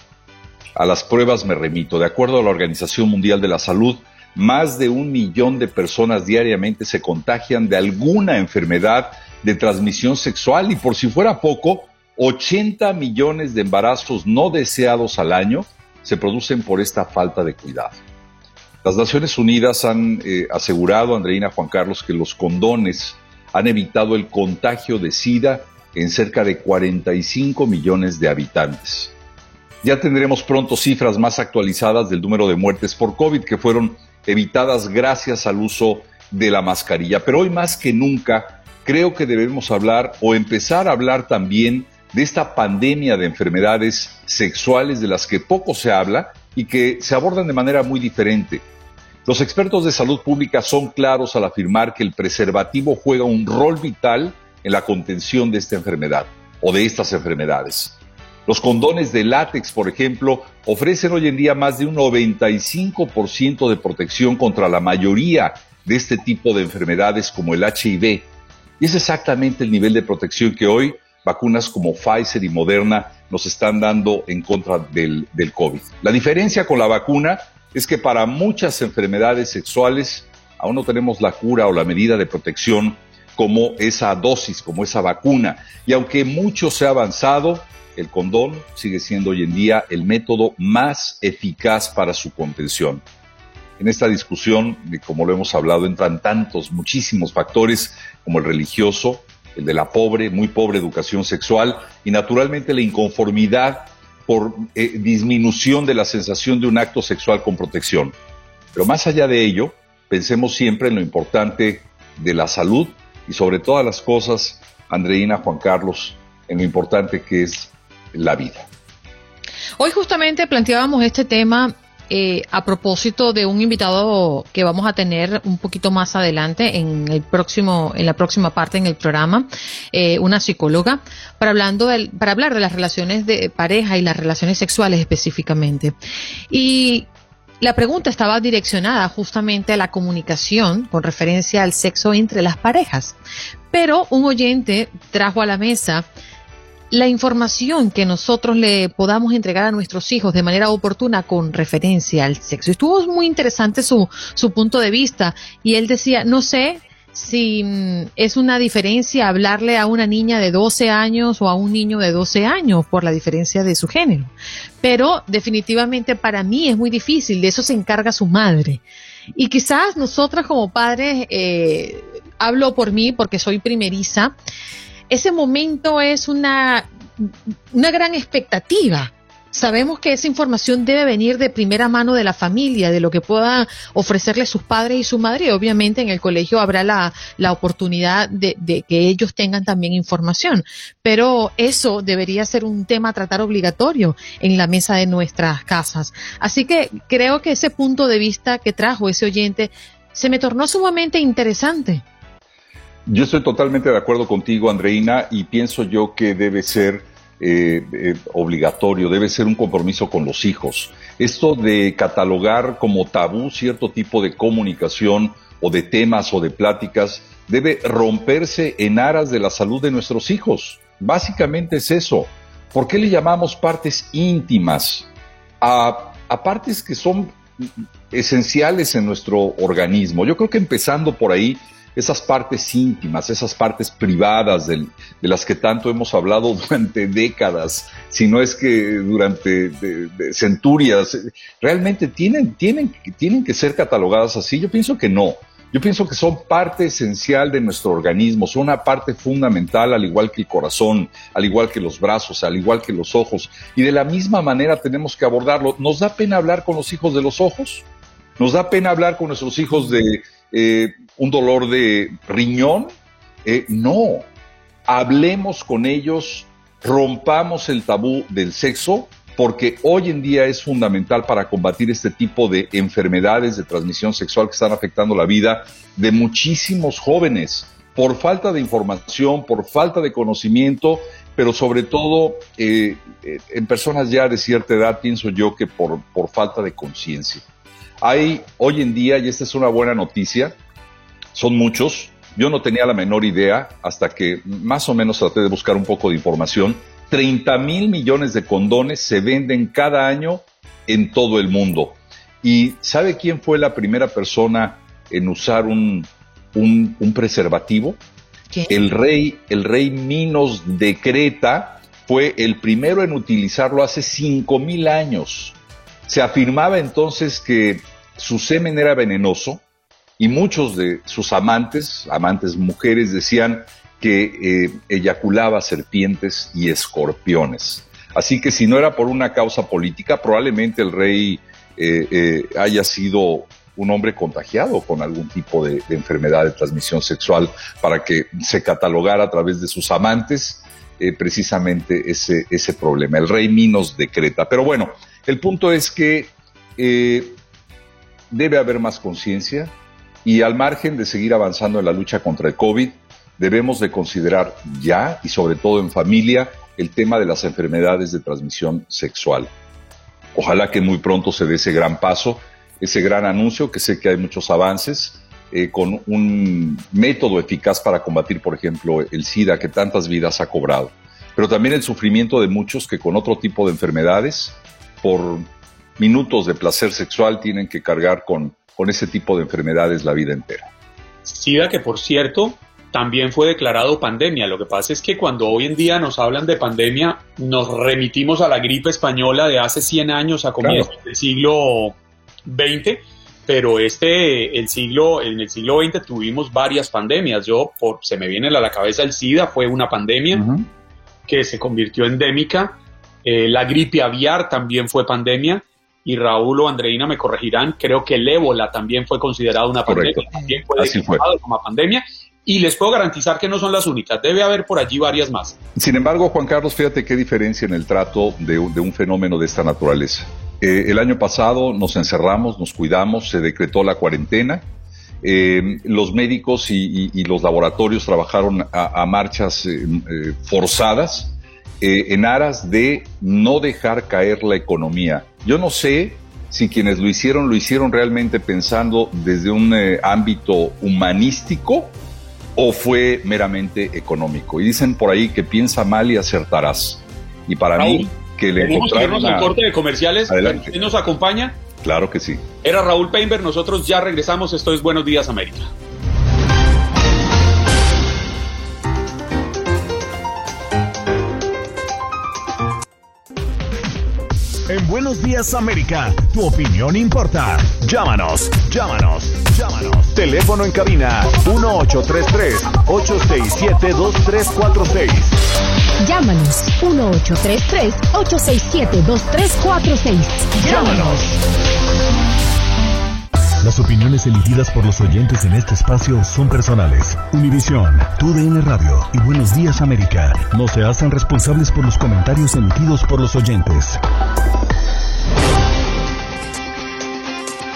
[SPEAKER 9] a las pruebas me remito. De acuerdo a la Organización Mundial de la Salud, más de un millón de personas diariamente se contagian de alguna enfermedad de transmisión sexual y por si fuera poco, 80 millones de embarazos no deseados al año se producen por esta falta de cuidado. Las Naciones Unidas han eh, asegurado, Andreina Juan Carlos, que los condones han evitado el contagio de SIDA en cerca de 45 millones de habitantes. Ya tendremos pronto cifras más actualizadas del número de muertes por COVID que fueron evitadas gracias al uso de la mascarilla. Pero hoy más que nunca creo que debemos hablar o empezar a hablar también de esta pandemia de enfermedades sexuales de las que poco se habla y que se abordan de manera muy diferente. Los expertos de salud pública son claros al afirmar que el preservativo juega un rol vital en la contención de esta enfermedad o de estas enfermedades. Los condones de látex, por ejemplo, ofrecen hoy en día más de un 95% de protección contra la mayoría de este tipo de enfermedades como el HIV, y es exactamente el nivel de protección que hoy vacunas como Pfizer y Moderna nos están dando en contra del, del COVID. La diferencia con la vacuna es que para muchas enfermedades sexuales aún no tenemos la cura o la medida de protección como esa dosis, como esa vacuna. Y aunque mucho se ha avanzado, el condón sigue siendo hoy en día el método más eficaz para su contención. En esta discusión, como lo hemos hablado, entran tantos, muchísimos factores como el religioso, el de la pobre, muy pobre educación sexual y naturalmente la inconformidad por eh, disminución de la sensación de un acto sexual con protección. Pero más allá de ello, pensemos siempre en lo importante de la salud y sobre todas las cosas, Andreina, Juan Carlos, en lo importante que es la vida.
[SPEAKER 1] Hoy justamente planteábamos este tema eh, a propósito de un invitado que vamos a tener un poquito más adelante en el próximo, en la próxima parte en el programa, eh, una psicóloga, para hablando para hablar de las relaciones de pareja y las relaciones sexuales específicamente. Y la pregunta estaba direccionada justamente a la comunicación con referencia al sexo entre las parejas, pero un oyente trajo a la mesa la información que nosotros le podamos entregar a nuestros hijos de manera oportuna con referencia al sexo. Estuvo muy interesante su, su punto de vista y él decía, no sé si mm, es una diferencia hablarle a una niña de 12 años o a un niño de 12 años por la diferencia de su género. Pero definitivamente para mí es muy difícil, de eso se encarga su madre. Y quizás nosotras como padres, eh, hablo por mí porque soy primeriza, ese momento es una, una gran expectativa Sabemos que esa información debe venir de primera mano de la familia, de lo que puedan ofrecerle sus padres y su madre. Obviamente en el colegio habrá la, la oportunidad de, de, que ellos tengan también información. Pero eso debería ser un tema a tratar obligatorio en la mesa de nuestras casas. Así que creo que ese punto de vista que trajo ese oyente se me tornó sumamente interesante.
[SPEAKER 9] Yo estoy totalmente de acuerdo contigo, Andreina, y pienso yo que debe ser eh, eh, obligatorio, debe ser un compromiso con los hijos. Esto de catalogar como tabú cierto tipo de comunicación o de temas o de pláticas debe romperse en aras de la salud de nuestros hijos. Básicamente es eso. ¿Por qué le llamamos partes íntimas a, a partes que son esenciales en nuestro organismo? Yo creo que empezando por ahí esas partes íntimas, esas partes privadas de las que tanto hemos hablado durante décadas, si no es que durante centurias, realmente tienen, tienen, tienen que ser catalogadas así. Yo pienso que no. Yo pienso que son parte esencial de nuestro organismo, son una parte fundamental, al igual que el corazón, al igual que los brazos, al igual que los ojos. Y de la misma manera tenemos que abordarlo. ¿Nos da pena hablar con los hijos de los ojos? ¿Nos da pena hablar con nuestros hijos de eh, un dolor de riñón. Eh, no, hablemos con ellos, rompamos el tabú del sexo, porque hoy en día es fundamental para combatir este tipo de enfermedades de transmisión sexual que están afectando la vida de muchísimos jóvenes por falta de información, por falta de conocimiento, pero sobre todo eh, en personas ya de cierta edad, pienso yo que por, por falta de conciencia. Hay hoy en día, y esta es una buena noticia, son muchos, yo no tenía la menor idea hasta que más o menos traté de buscar un poco de información, 30 mil millones de condones se venden cada año en todo el mundo. ¿Y sabe quién fue la primera persona en usar un, un, preservativo? El rey, el rey Minos de Creta fue el primero en utilizarlo hace 5 mil años. Se afirmaba entonces que su semen era venenoso y muchos de sus amantes, amantes mujeres, decían que eh, eyaculaba serpientes y escorpiones. Así que si no era por una causa política, probablemente el rey eh, eh, haya sido un hombre contagiado con algún tipo de, de, enfermedad de transmisión sexual para que se catalogara a través de sus amantes precisamente ese, ese problema. El rey Minos decreta. Pero bueno, el punto es que debe haber más conciencia y al margen de seguir avanzando en la lucha contra el COVID, debemos de considerar ya y sobre todo en familia el tema de las enfermedades de transmisión sexual. Ojalá que muy pronto se dé ese gran paso, ese gran anuncio, que sé que hay muchos avances, eh, con un método eficaz para combatir, por ejemplo, el SIDA que tantas vidas ha cobrado, pero también el sufrimiento de muchos que con otro tipo de enfermedades por minutos de placer sexual tienen que cargar con, con ese tipo de enfermedades la vida entera.
[SPEAKER 3] SIDA que por cierto también fue declarado pandemia. Lo que pasa es que cuando hoy en día nos hablan de pandemia, nos remitimos a la gripe española de hace 100 años, a comienzos del siglo XX, pero este, el siglo, en el siglo XX tuvimos varias pandemias. Yo, por, se me viene a la cabeza el SIDA, fue una pandemia que se convirtió endémica eh, la gripe aviar también fue pandemia y Raúl o Andreina me corregirán, creo que el ébola también fue considerado una pandemia, también fue declarado como pandemia y les puedo garantizar que no son las únicas, debe haber por allí varias más.
[SPEAKER 9] Sin embargo, Juan Carlos, fíjate qué diferencia en el trato de, un fenómeno de esta naturaleza. Eh, el año pasado nos encerramos, nos cuidamos, se decretó la cuarentena, eh, los médicos y, los laboratorios trabajaron a, marchas forzadas, eh, en aras de no dejar caer la economía. Yo no sé si quienes lo hicieron lo hicieron realmente pensando desde un eh, ámbito humanístico o fue meramente económico. Y dicen por ahí que piensa mal y acertarás. Y para mí, que le encontraron...
[SPEAKER 3] al corte de comerciales. ¿Quién nos acompaña?
[SPEAKER 9] Claro que sí.
[SPEAKER 3] Era Raúl Painter, nosotros ya regresamos. Esto es Buenos Días América.
[SPEAKER 2] Buenos Días América, tu opinión importa. Llámanos, llámanos, llámanos. Teléfono en cabina 1833-867-2346.
[SPEAKER 4] Llámanos 1833-867-2346. Llámanos.
[SPEAKER 2] Las opiniones emitidas por los oyentes en este espacio son personales. Univisión, TUDN Radio y Buenos Días América no se hacen responsables por los comentarios emitidos por los oyentes.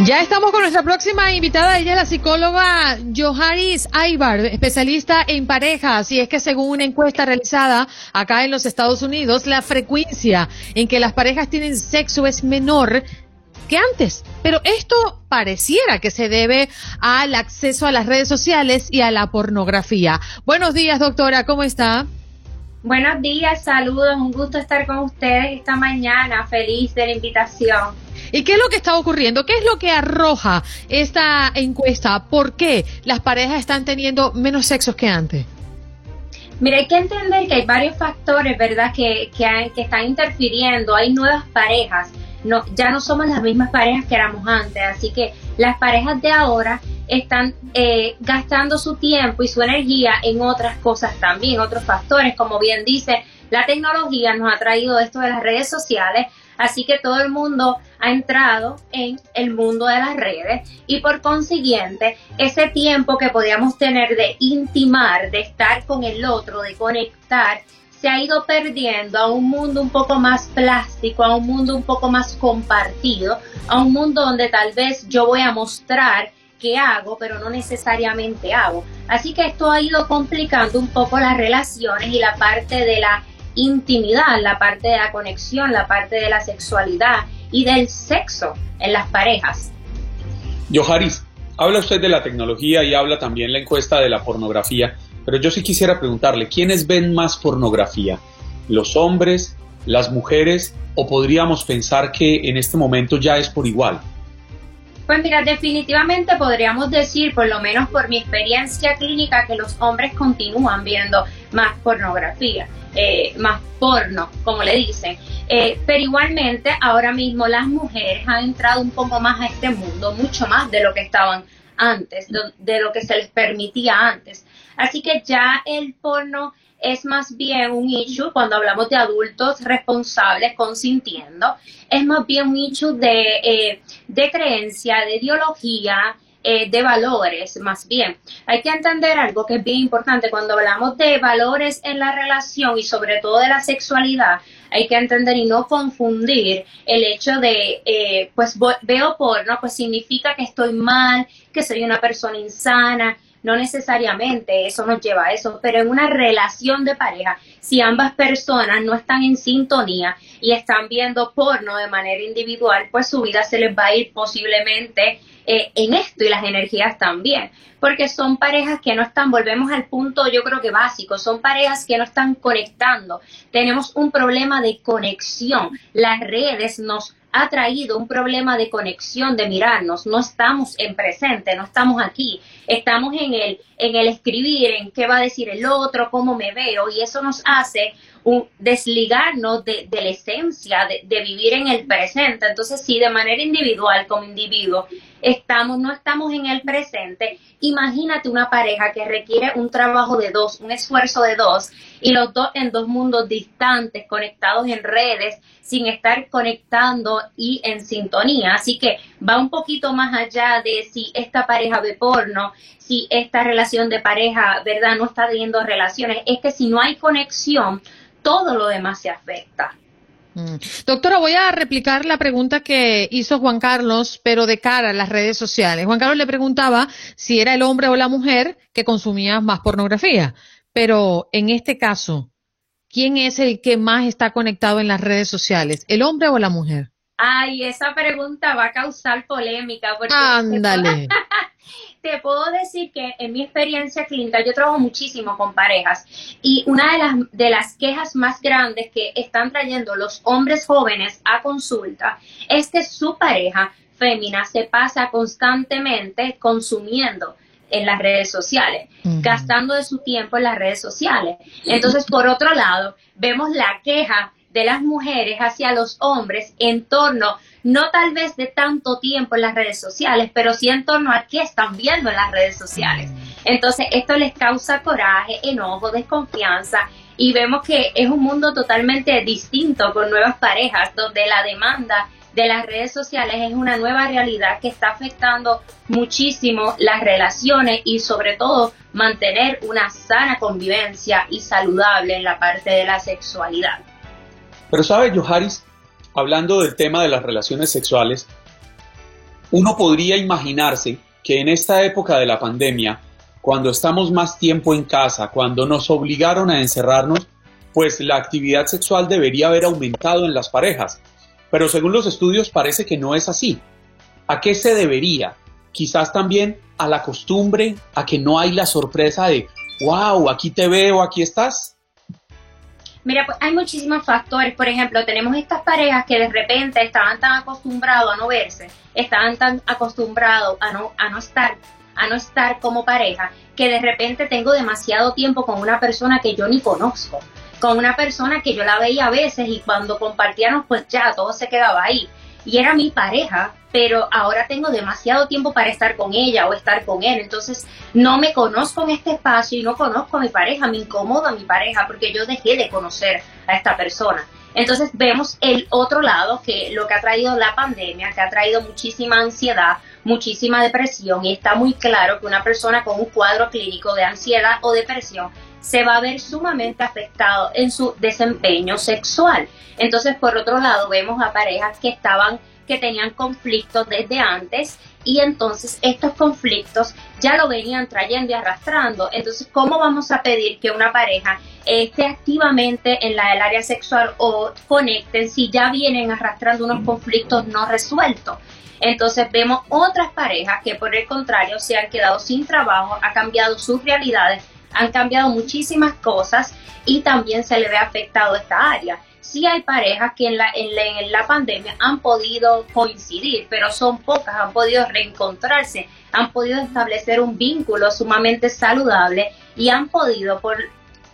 [SPEAKER 1] Ya estamos con nuestra próxima invitada, ella es la psicóloga Joharis Aybar, especialista en parejas, y es que según una encuesta realizada acá en los Estados Unidos, la frecuencia en que las parejas tienen sexo es menor que antes. Pero esto pareciera que se debe al acceso a las redes sociales y a la pornografía. Buenos días, doctora, ¿cómo está?
[SPEAKER 10] Buenos días, saludos, un gusto estar con ustedes esta mañana, feliz de la invitación.
[SPEAKER 1] ¿Y qué es lo que está ocurriendo? ¿Qué es lo que arroja esta encuesta? ¿Por qué las parejas están teniendo menos sexo que antes?
[SPEAKER 10] Mira, hay que entender que hay varios factores, ¿verdad?, que, que, que están interfiriendo. Hay nuevas parejas. No, ya no somos las mismas parejas que éramos antes. Así que las parejas de ahora están eh, gastando su tiempo y su energía en otras cosas también, otros factores. Como bien dice, la tecnología nos ha traído esto de las redes sociales Así que todo el mundo ha entrado en el mundo de las redes y por consiguiente ese tiempo que podíamos tener de intimar, de estar con el otro, de conectar, se ha ido perdiendo a un mundo un poco más plástico, a un mundo un poco más compartido, a un mundo donde tal vez yo voy a mostrar qué hago, pero no necesariamente hago. Así que esto ha ido complicando un poco las relaciones y la parte de la intimidad, la parte de la conexión, la parte de la sexualidad y del sexo en las parejas.
[SPEAKER 3] Yoharis, habla usted de la tecnología y habla también la encuesta de la pornografía, pero yo sí quisiera preguntarle, ¿quiénes ven más pornografía? ¿Los hombres, las mujeres o podríamos pensar que en este momento ya es por igual?
[SPEAKER 10] Pues mira, definitivamente podríamos decir, por lo menos por mi experiencia clínica, que los hombres continúan viendo más pornografía, eh, más porno, como le dicen. Eh, pero igualmente, ahora mismo las mujeres han entrado un poco más a este mundo, mucho más de lo que estaban antes, de lo que se les permitía antes. Así que ya el porno es más bien un issue cuando hablamos de adultos responsables consintiendo, es más bien un issue de, eh, de creencia, de ideología, eh, de valores, más bien. Hay que entender algo que es bien importante cuando hablamos de valores en la relación y sobre todo de la sexualidad. Hay que entender y no confundir el hecho de, eh, pues veo porno, pues significa que estoy mal, que soy una persona insana, no necesariamente eso nos lleva a eso, pero en una relación de pareja, si ambas personas no están en sintonía y están viendo porno de manera individual, pues su vida se les va a ir posiblemente eh, en esto y las energías también, porque son parejas que no están, volvemos al punto yo creo que básico, son parejas que no están conectando, tenemos un problema de conexión, las redes nos ha traído un problema de conexión, de mirarnos, no estamos en presente, no estamos aquí, estamos en el, en el escribir, en qué va a decir el otro, cómo me veo, y eso nos hace un, desligarnos de, la esencia de, de, vivir en el presente. Entonces, si de manera individual, como individuo, estamos, no estamos en el presente, imagínate una pareja que requiere un trabajo de dos, un esfuerzo de dos, y los dos en dos mundos distantes, conectados en redes, sin estar conectando y en sintonía. Así que va un poquito más allá de si esta pareja ve porno, si esta relación de pareja, ¿verdad? No está teniendo relaciones. Es que si no hay conexión, todo lo demás se afecta.
[SPEAKER 1] Mm. Doctora, voy a replicar la pregunta que hizo Juan Carlos, pero de cara a las redes sociales. Juan Carlos le preguntaba si era el hombre o la mujer que consumía más pornografía. Pero en este caso, ¿quién es el que más está conectado en las redes sociales, el hombre o la mujer?
[SPEAKER 10] Ay, esa pregunta va a causar polémica. Porque
[SPEAKER 1] Ándale.
[SPEAKER 10] Te puedo decir que en mi experiencia clínica yo trabajo muchísimo con parejas y una de las, de las quejas más grandes que están trayendo los hombres jóvenes a consulta es que su pareja fémina se pasa constantemente consumiendo en las redes sociales, gastando de su tiempo en las redes sociales. Entonces, por otro lado, vemos la queja de las mujeres hacia los hombres en torno, no tal vez de tanto tiempo en las redes sociales, pero sí en torno a qué están viendo en las redes sociales. Entonces, esto les causa coraje, enojo, desconfianza y vemos que es un mundo totalmente distinto con nuevas parejas, donde la demanda de las redes sociales es una nueva realidad que está afectando muchísimo las relaciones y sobre todo mantener una sana convivencia y saludable en la parte de la sexualidad.
[SPEAKER 3] Pero sabe, Joharis, hablando del tema de las relaciones sexuales, uno podría imaginarse que en esta época de la pandemia, cuando estamos más tiempo en casa, cuando nos obligaron a encerrarnos, pues la actividad sexual debería haber aumentado en las parejas. Pero según los estudios parece que no es así. ¿A qué se debería? Quizás también a la costumbre, a que no hay la sorpresa de, wow, aquí te veo, aquí estás.
[SPEAKER 10] Mira, pues hay muchísimos factores. Por ejemplo, tenemos estas parejas que de repente estaban tan acostumbrados a no verse, estaban tan acostumbrados a no, a no estar, a no estar como pareja, que de repente tengo demasiado tiempo con una persona que yo ni conozco con una persona que yo la veía a veces y cuando compartíamos pues ya todo se quedaba ahí. Y era mi pareja, pero ahora tengo demasiado tiempo para estar con ella o estar con él. Entonces no me conozco en este espacio y no conozco a mi pareja, me incomoda mi pareja porque yo dejé de conocer a esta persona. Entonces vemos el otro lado, que lo que ha traído la pandemia, que ha traído muchísima ansiedad, muchísima depresión, y está muy claro que una persona con un cuadro clínico de ansiedad o depresión se va a ver sumamente afectado en su desempeño sexual. Entonces, por otro lado, vemos a parejas que estaban que tenían conflictos desde antes y entonces estos conflictos ya lo venían trayendo y arrastrando. Entonces, ¿cómo vamos a pedir que una pareja esté activamente en la, el área sexual o conecten si ya vienen arrastrando unos conflictos no resueltos? Entonces vemos otras parejas que por el contrario se han quedado sin trabajo, ha cambiado sus realidades han cambiado muchísimas cosas y también se le ve afectado esta área. Sí hay parejas que en la, en, la, pandemia han podido coincidir, pero son pocas, han podido reencontrarse, han podido establecer un vínculo sumamente saludable y han podido por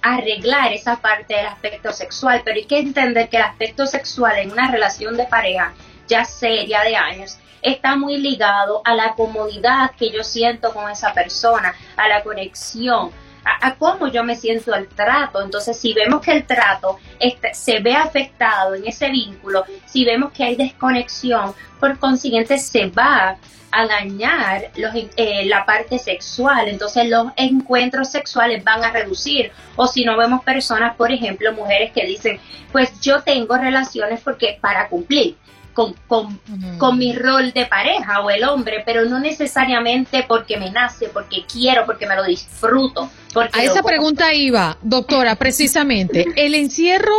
[SPEAKER 10] arreglar esa parte del aspecto sexual, pero hay que entender que el aspecto sexual en una relación de pareja ya seria de años está muy ligado a la comodidad que yo siento con esa persona, a la conexión, a, cómo yo me siento al trato. Entonces, si vemos que el trato este, se ve afectado en ese vínculo, si vemos que hay desconexión, por consiguiente se va a dañar los, eh, la parte sexual, entonces los encuentros sexuales van a reducir. O si no vemos personas, por ejemplo, mujeres que dicen, pues yo tengo relaciones porque para cumplir con, con, con, mi rol de pareja o el hombre, pero no necesariamente porque me nace, porque quiero, porque me lo disfruto. Porque
[SPEAKER 1] A esa pregunta iba, doctora, precisamente. El encierro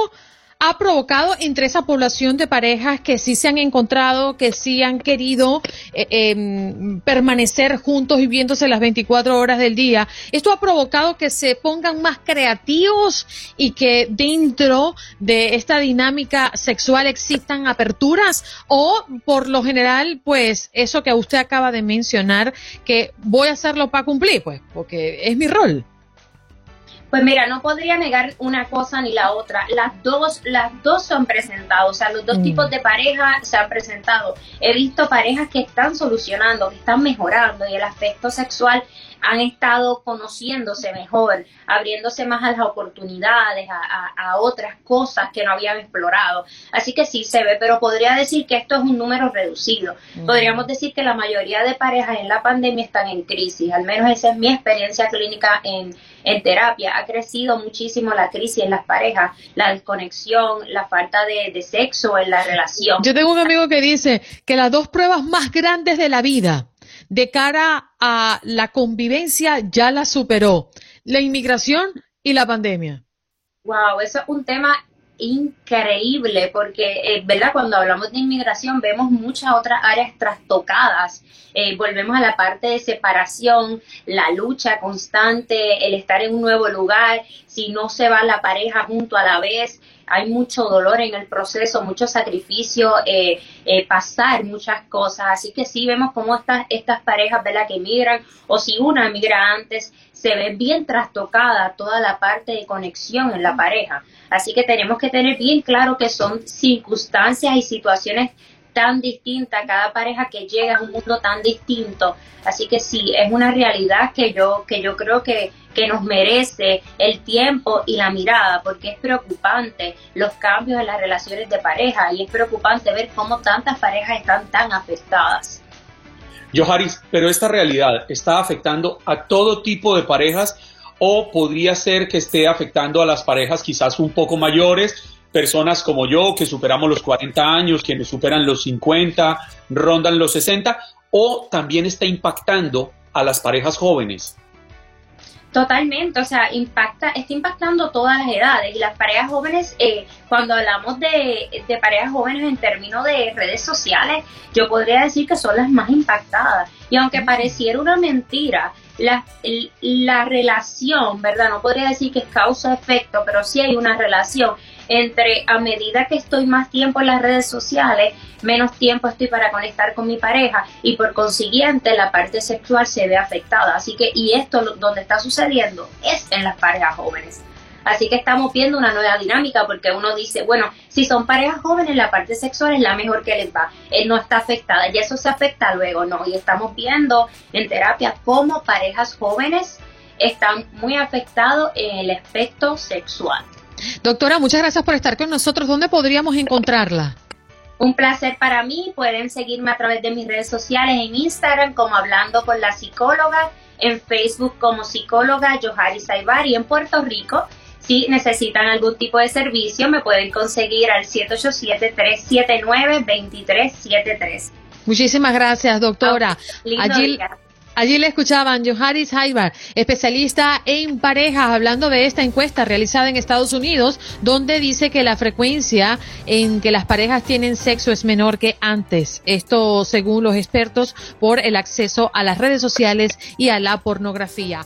[SPEAKER 1] ha provocado entre esa población de parejas que sí se han encontrado, que sí han querido eh, em, permanecer juntos y viéndose las 24 horas del día. Esto ha provocado que se pongan más creativos y que dentro de esta dinámica sexual existan aperturas o por lo general, pues eso que usted acaba de mencionar, que voy a hacerlo para cumplir, pues porque es mi rol.
[SPEAKER 10] Pues mira, no podría negar una cosa ni la otra. Las dos, las dos se han presentado, o sea, los dos mm. tipos de pareja se han presentado. He visto parejas que están solucionando, que están mejorando y el aspecto sexual han estado conociéndose mejor, abriéndose más a las oportunidades, a, otras cosas que no habían explorado. Así que sí se ve, pero podría decir que esto es un número reducido. Podríamos decir que la mayoría de parejas en la pandemia están en crisis, al menos esa es mi experiencia clínica en, en terapia. Ha crecido muchísimo la crisis en las parejas, la desconexión, la falta de, de sexo en la relación.
[SPEAKER 1] Yo tengo un amigo que dice que las dos pruebas más grandes de la vida de cara a la convivencia ya la superó, la inmigración y la pandemia.
[SPEAKER 10] Wow, eso es un tema increíble porque, eh, ¿verdad? Cuando hablamos de inmigración vemos muchas otras áreas trastocadas. Eh, volvemos a la parte de separación, la lucha constante, el estar en un nuevo lugar, si no se va la pareja junto a la vez, hay mucho dolor en el proceso, mucho sacrificio, eh, pasar muchas cosas. Así que sí vemos cómo estas, estas parejas, ¿verdad? Que emigran o si una emigra antes, se ve bien trastocada toda la parte de conexión en la pareja. Así que tenemos que tener bien claro que son circunstancias y situaciones tan distintas, cada pareja que llega es un mundo tan distinto. Así que sí, es una realidad que yo, que yo creo que, que nos merece el tiempo y la mirada, porque es preocupante los cambios en las relaciones de pareja y es preocupante ver cómo tantas parejas están tan afectadas.
[SPEAKER 3] Joharis, pero esta realidad está afectando a todo tipo de parejas o podría ser que esté afectando a las parejas quizás un poco mayores, personas como yo que superamos los 40 años, quienes superan los 50, rondan los 60, o también está impactando a las parejas jóvenes.
[SPEAKER 10] Totalmente, o sea, impacta, está impactando todas las edades y las parejas jóvenes, eh, cuando hablamos de, de, parejas jóvenes en términos de redes sociales, yo podría decir que son las más impactadas. Y aunque pareciera una mentira, la, la relación, ¿verdad? No podría decir que es causa-efecto, pero sí hay una relación entre a medida que estoy más tiempo en las redes sociales, menos tiempo estoy para conectar con mi pareja y por consiguiente la parte sexual se ve afectada. Así que, y esto donde está sucediendo es en las parejas jóvenes. Así que estamos viendo una nueva dinámica porque uno dice, bueno, si son parejas jóvenes, la parte sexual es la mejor que les va. Él no está afectada y eso se afecta luego, ¿no? Y estamos viendo en terapia cómo parejas jóvenes están muy afectados en el aspecto sexual.
[SPEAKER 1] Doctora, muchas gracias por estar con nosotros. ¿Dónde podríamos encontrarla?
[SPEAKER 10] Un placer para mí. Pueden seguirme a través de mis redes sociales en Instagram como Hablando con la Psicóloga, en Facebook como psicóloga Johari Saibar y en Puerto Rico. Si necesitan algún tipo de servicio, me pueden conseguir al 787-379-2373.
[SPEAKER 1] Muchísimas gracias, doctora. Allí, Allí le escuchaban Joharis Haibar, especialista en parejas, hablando de esta encuesta realizada en Estados Unidos, donde dice que la frecuencia en que las parejas tienen sexo es menor que antes. Esto según los expertos por el acceso a las redes sociales y a la pornografía.